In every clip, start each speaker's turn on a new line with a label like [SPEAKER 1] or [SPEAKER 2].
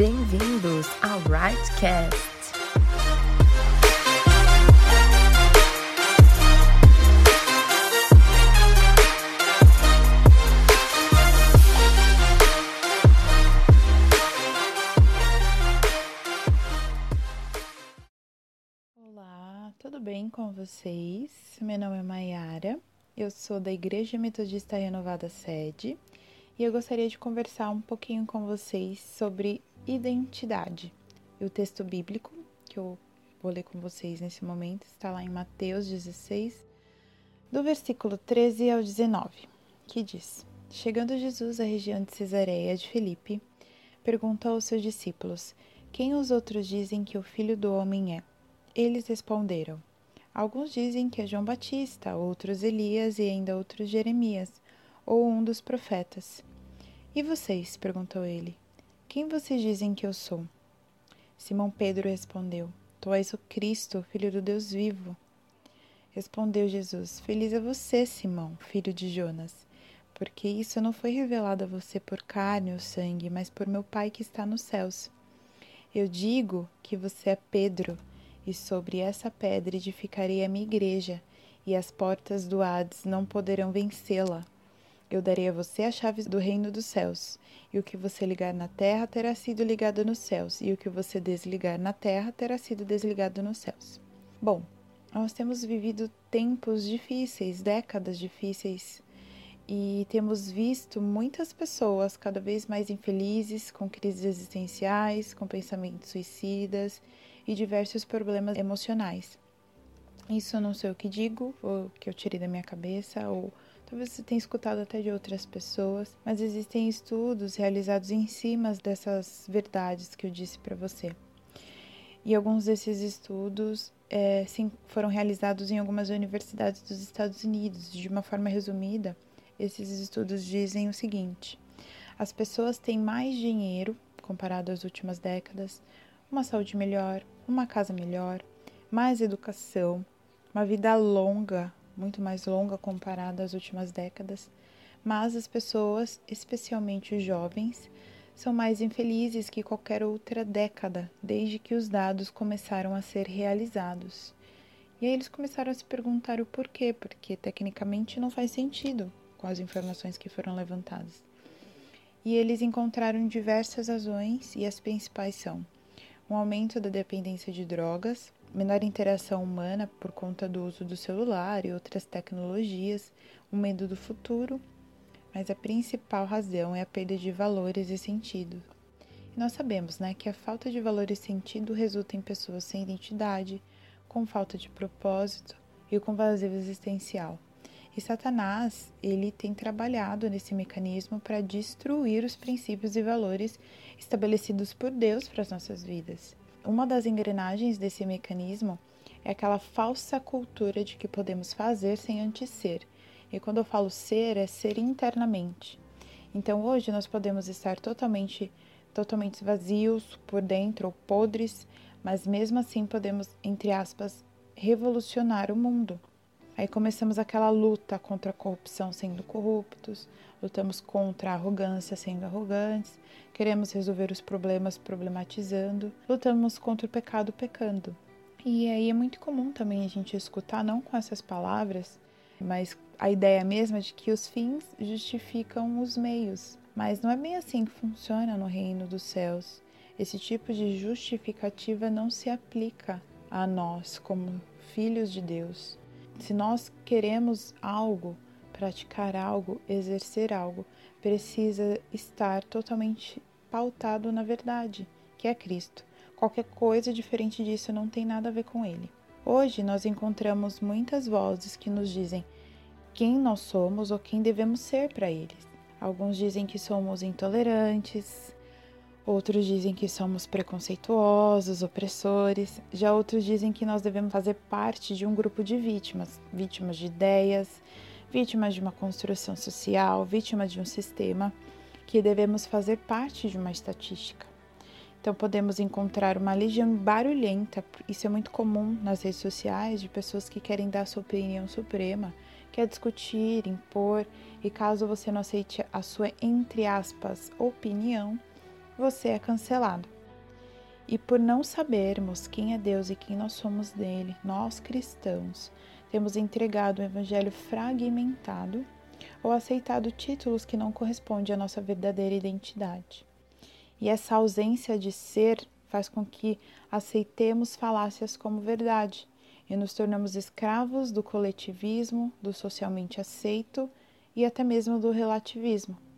[SPEAKER 1] Bem-vindos ao Rightcast.
[SPEAKER 2] Olá, tudo bem com vocês? Meu nome é Maiara, eu sou da Igreja Metodista Renovada Sede e eu gostaria de conversar um pouquinho com vocês sobre identidade. E o texto bíblico que eu vou ler com vocês nesse momento está lá em Mateus 16, do versículo 13 ao 19, que diz: Chegando Jesus à região de Cesareia de Filipe, perguntou aos seus discípulos: Quem os outros dizem que o filho do homem é? Eles responderam: Alguns dizem que é João Batista, outros Elias e ainda outros Jeremias, ou um dos profetas. E vocês? perguntou ele. Quem vocês dizem que eu sou? Simão Pedro respondeu: Tu és o Cristo, filho do Deus vivo. Respondeu Jesus: Feliz é você, Simão, filho de Jonas, porque isso não foi revelado a você por carne ou sangue, mas por meu Pai que está nos céus. Eu digo que você é Pedro e sobre essa pedra edificarei a minha igreja, e as portas do Hades não poderão vencê-la. Eu darei a você as chaves do reino dos céus, e o que você ligar na terra terá sido ligado nos céus, e o que você desligar na terra terá sido desligado nos céus. Bom, nós temos vivido tempos difíceis, décadas difíceis, e temos visto muitas pessoas cada vez mais infelizes, com crises existenciais, com pensamentos suicidas e diversos problemas emocionais. Isso não sei o que digo, ou que eu tirei da minha cabeça, ou talvez você tenha escutado até de outras pessoas, mas existem estudos realizados em cima dessas verdades que eu disse para você. E alguns desses estudos é, sim, foram realizados em algumas universidades dos Estados Unidos. De uma forma resumida, esses estudos dizem o seguinte: as pessoas têm mais dinheiro comparado às últimas décadas, uma saúde melhor, uma casa melhor, mais educação, uma vida longa, muito mais longa comparada às últimas décadas, mas as pessoas, especialmente os jovens, são mais infelizes que qualquer outra década, desde que os dados começaram a ser realizados. E aí eles começaram a se perguntar o porquê, porque tecnicamente não faz sentido com as informações que foram levantadas. E eles encontraram diversas razões, e as principais são um aumento da dependência de drogas, menor interação humana por conta do uso do celular e outras tecnologias, o medo do futuro, mas a principal razão é a perda de valores e sentido. E nós sabemos, né, que a falta de valor e sentido resulta em pessoas sem identidade, com falta de propósito e com vazio existencial. E Satanás, ele tem trabalhado nesse mecanismo para destruir os princípios e valores estabelecidos por Deus para as nossas vidas. Uma das engrenagens desse mecanismo é aquela falsa cultura de que podemos fazer sem antes ser. E quando eu falo ser, é ser internamente. Então hoje nós podemos estar totalmente totalmente vazios por dentro ou podres, mas mesmo assim podemos, entre aspas, revolucionar o mundo. Aí começamos aquela luta contra a corrupção sendo corruptos, lutamos contra a arrogância sendo arrogantes, queremos resolver os problemas problematizando, lutamos contra o pecado pecando. E aí é muito comum também a gente escutar, não com essas palavras, mas a ideia mesma de que os fins justificam os meios. Mas não é bem assim que funciona no reino dos céus. Esse tipo de justificativa não se aplica a nós como filhos de Deus. Se nós queremos algo, praticar algo, exercer algo, precisa estar totalmente pautado na verdade, que é Cristo. Qualquer coisa diferente disso não tem nada a ver com Ele. Hoje nós encontramos muitas vozes que nos dizem quem nós somos ou quem devemos ser para eles. Alguns dizem que somos intolerantes, Outros dizem que somos preconceituosos, opressores. Já outros dizem que nós devemos fazer parte de um grupo de vítimas, vítimas de ideias, vítimas de uma construção social, vítimas de um sistema, que devemos fazer parte de uma estatística. Então podemos encontrar uma legião barulhenta, isso é muito comum nas redes sociais, de pessoas que querem dar sua opinião suprema, quer discutir, impor, e caso você não aceite a sua, entre aspas, opinião, você é cancelado. E por não sabermos quem é Deus e quem nós somos dele, nós cristãos temos entregado o evangelho fragmentado ou aceitado títulos que não correspondem à nossa verdadeira identidade. E essa ausência de ser faz com que aceitemos falácias como verdade e nos tornamos escravos do coletivismo, do socialmente aceito e até mesmo do relativismo.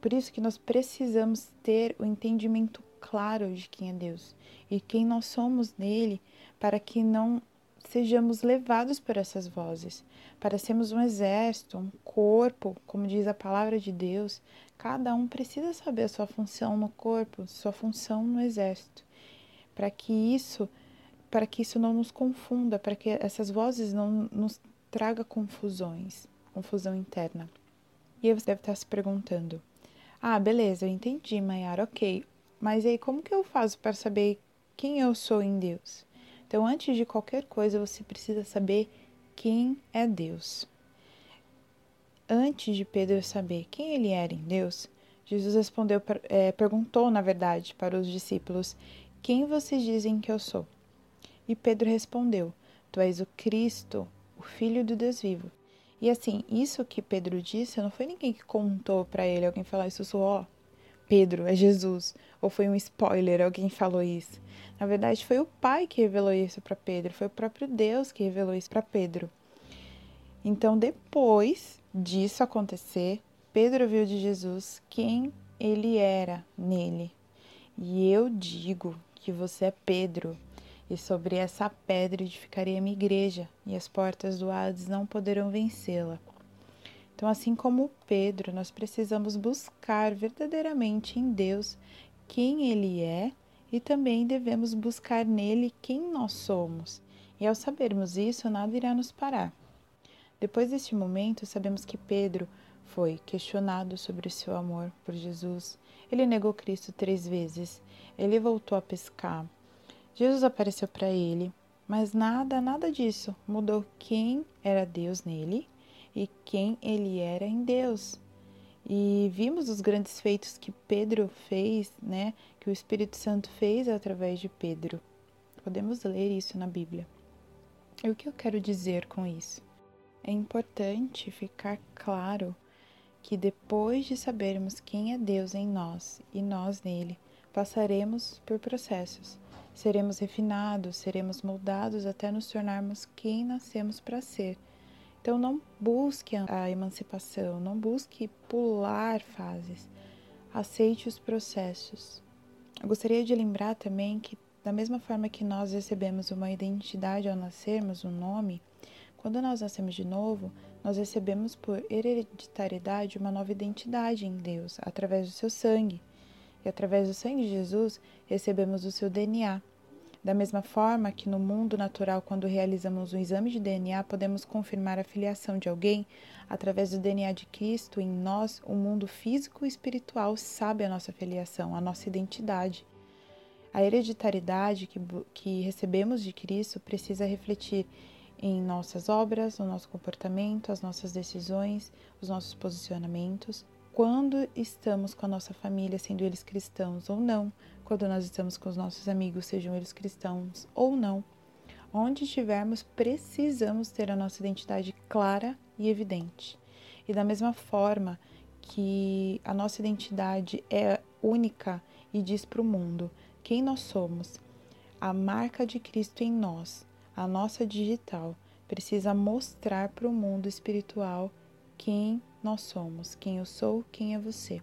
[SPEAKER 2] Por isso que nós precisamos ter o entendimento claro de quem é Deus e quem nós somos nele, para que não sejamos levados por essas vozes, para sermos um exército, um corpo, como diz a palavra de Deus, cada um precisa saber a sua função no corpo, sua função no exército, para que isso, para que isso não nos confunda, para que essas vozes não nos traga confusões, confusão interna. E você deve estar se perguntando: "Ah, beleza, eu entendi, Mayara, OK. Mas aí como que eu faço para saber quem eu sou em Deus?" Então, antes de qualquer coisa, você precisa saber quem é Deus. Antes de Pedro saber quem ele era em Deus, Jesus respondeu, é, perguntou, na verdade, para os discípulos: Quem vocês dizem que eu sou? E Pedro respondeu: Tu és o Cristo, o Filho do Deus vivo. E assim, isso que Pedro disse, não foi ninguém que contou para ele, alguém falar isso, sou, ó, Pedro, é Jesus. Ou foi um spoiler, alguém falou isso. Na verdade, foi o Pai que revelou isso para Pedro, foi o próprio Deus que revelou isso para Pedro. Então, depois disso acontecer, Pedro viu de Jesus quem ele era nele. E eu digo que você é Pedro, e sobre essa pedra edificarei a minha igreja, e as portas do Hades não poderão vencê-la. Então, assim como Pedro, nós precisamos buscar verdadeiramente em Deus quem Ele é e também devemos buscar nele quem nós somos. E ao sabermos isso, nada irá nos parar. Depois deste momento, sabemos que Pedro foi questionado sobre o seu amor por Jesus. Ele negou Cristo três vezes. Ele voltou a pescar. Jesus apareceu para ele, mas nada, nada disso mudou quem era Deus nele e quem ele era em Deus. E vimos os grandes feitos que Pedro fez, né? Que o Espírito Santo fez através de Pedro. Podemos ler isso na Bíblia. E o que eu quero dizer com isso? É importante ficar claro que depois de sabermos quem é Deus em nós e nós nele, passaremos por processos. Seremos refinados, seremos moldados até nos tornarmos quem nascemos para ser então não busque a emancipação, não busque pular fases. Aceite os processos. Eu gostaria de lembrar também que da mesma forma que nós recebemos uma identidade ao nascermos, um nome, quando nós nascemos de novo, nós recebemos por hereditariedade uma nova identidade em Deus, através do seu sangue. E através do sangue de Jesus, recebemos o seu DNA, da mesma forma que no mundo natural, quando realizamos um exame de DNA, podemos confirmar a filiação de alguém através do DNA de Cristo em nós, o mundo físico e espiritual sabe a nossa filiação, a nossa identidade. A hereditariedade que, que recebemos de Cristo precisa refletir em nossas obras, no nosso comportamento, as nossas decisões, os nossos posicionamentos, quando estamos com a nossa família, sendo eles cristãos ou não, quando nós estamos com os nossos amigos, sejam eles cristãos ou não, onde estivermos, precisamos ter a nossa identidade clara e evidente. E da mesma forma que a nossa identidade é única e diz para o mundo quem nós somos, a marca de Cristo em nós, a nossa digital, precisa mostrar para o mundo espiritual quem nós somos, quem eu sou, quem é você.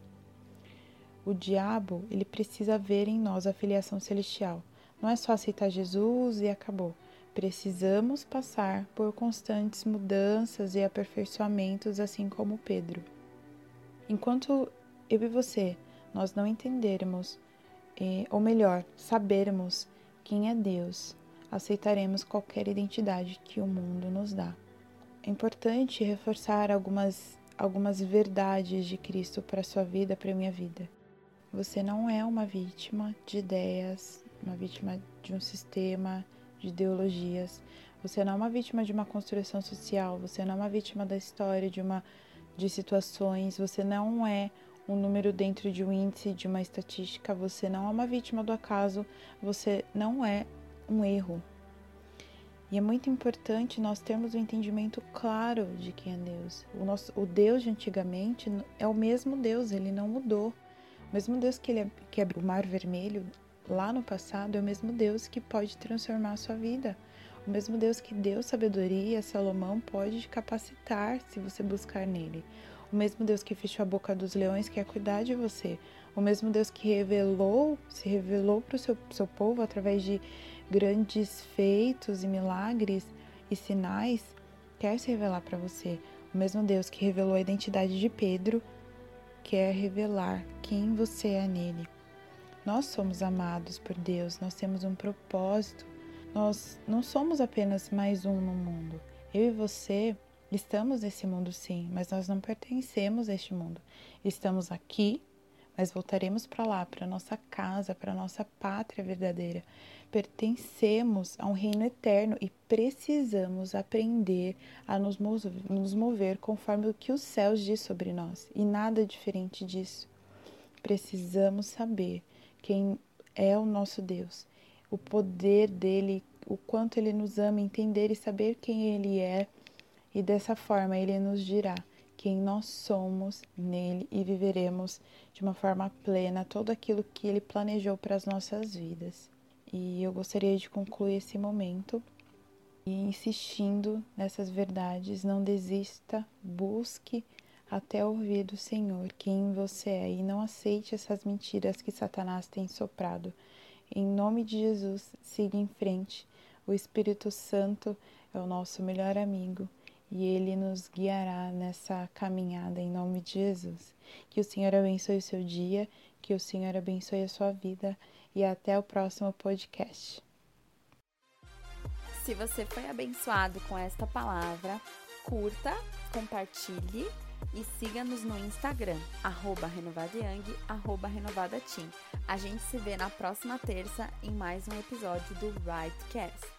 [SPEAKER 2] O diabo, ele precisa ver em nós a filiação celestial. Não é só aceitar Jesus e acabou. Precisamos passar por constantes mudanças e aperfeiçoamentos, assim como Pedro. Enquanto eu e você nós não entendermos, eh, ou melhor, sabermos quem é Deus, aceitaremos qualquer identidade que o mundo nos dá. É importante reforçar algumas, algumas verdades de Cristo para a sua vida, para a minha vida. Você não é uma vítima de ideias, uma vítima de um sistema, de ideologias. Você não é uma vítima de uma construção social, você não é uma vítima da história, de uma de situações, você não é um número dentro de um índice, de uma estatística, você não é uma vítima do acaso, você não é um erro. E é muito importante nós termos um entendimento claro de quem é Deus. O, nosso, o Deus de antigamente é o mesmo Deus, ele não mudou. O mesmo Deus que, ele, que abriu o mar vermelho lá no passado é o mesmo Deus que pode transformar a sua vida. O mesmo Deus que deu sabedoria Salomão pode capacitar se você buscar nele. O mesmo Deus que fechou a boca dos leões quer cuidar de você. O mesmo Deus que revelou, se revelou para o seu, seu povo através de grandes feitos e milagres e sinais, quer se revelar para você. O mesmo Deus que revelou a identidade de Pedro quer revelar quem você é nele. Nós somos amados por Deus, nós temos um propósito. Nós não somos apenas mais um no mundo. Eu e você Estamos nesse mundo sim, mas nós não pertencemos a este mundo. Estamos aqui, mas voltaremos para lá, para nossa casa, para nossa pátria verdadeira. Pertencemos a um reino eterno e precisamos aprender a nos mover, conforme o que os céus diz sobre nós e nada diferente disso. Precisamos saber quem é o nosso Deus, o poder dele, o quanto ele nos ama, entender e saber quem ele é e dessa forma ele nos dirá quem nós somos nele e viveremos de uma forma plena todo aquilo que ele planejou para as nossas vidas. E eu gostaria de concluir esse momento e insistindo nessas verdades, não desista, busque até ouvir do Senhor quem você é e não aceite essas mentiras que Satanás tem soprado. Em nome de Jesus, siga em frente. O Espírito Santo é o nosso melhor amigo e Ele nos guiará nessa caminhada em nome de Jesus. Que o Senhor abençoe o seu dia, que o Senhor abençoe a sua vida e até o próximo podcast.
[SPEAKER 1] Se você foi abençoado com esta palavra, curta, compartilhe e siga-nos no Instagram, arroba renovadayang, arroba renovadateam. A gente se vê na próxima terça em mais um episódio do Rightcast.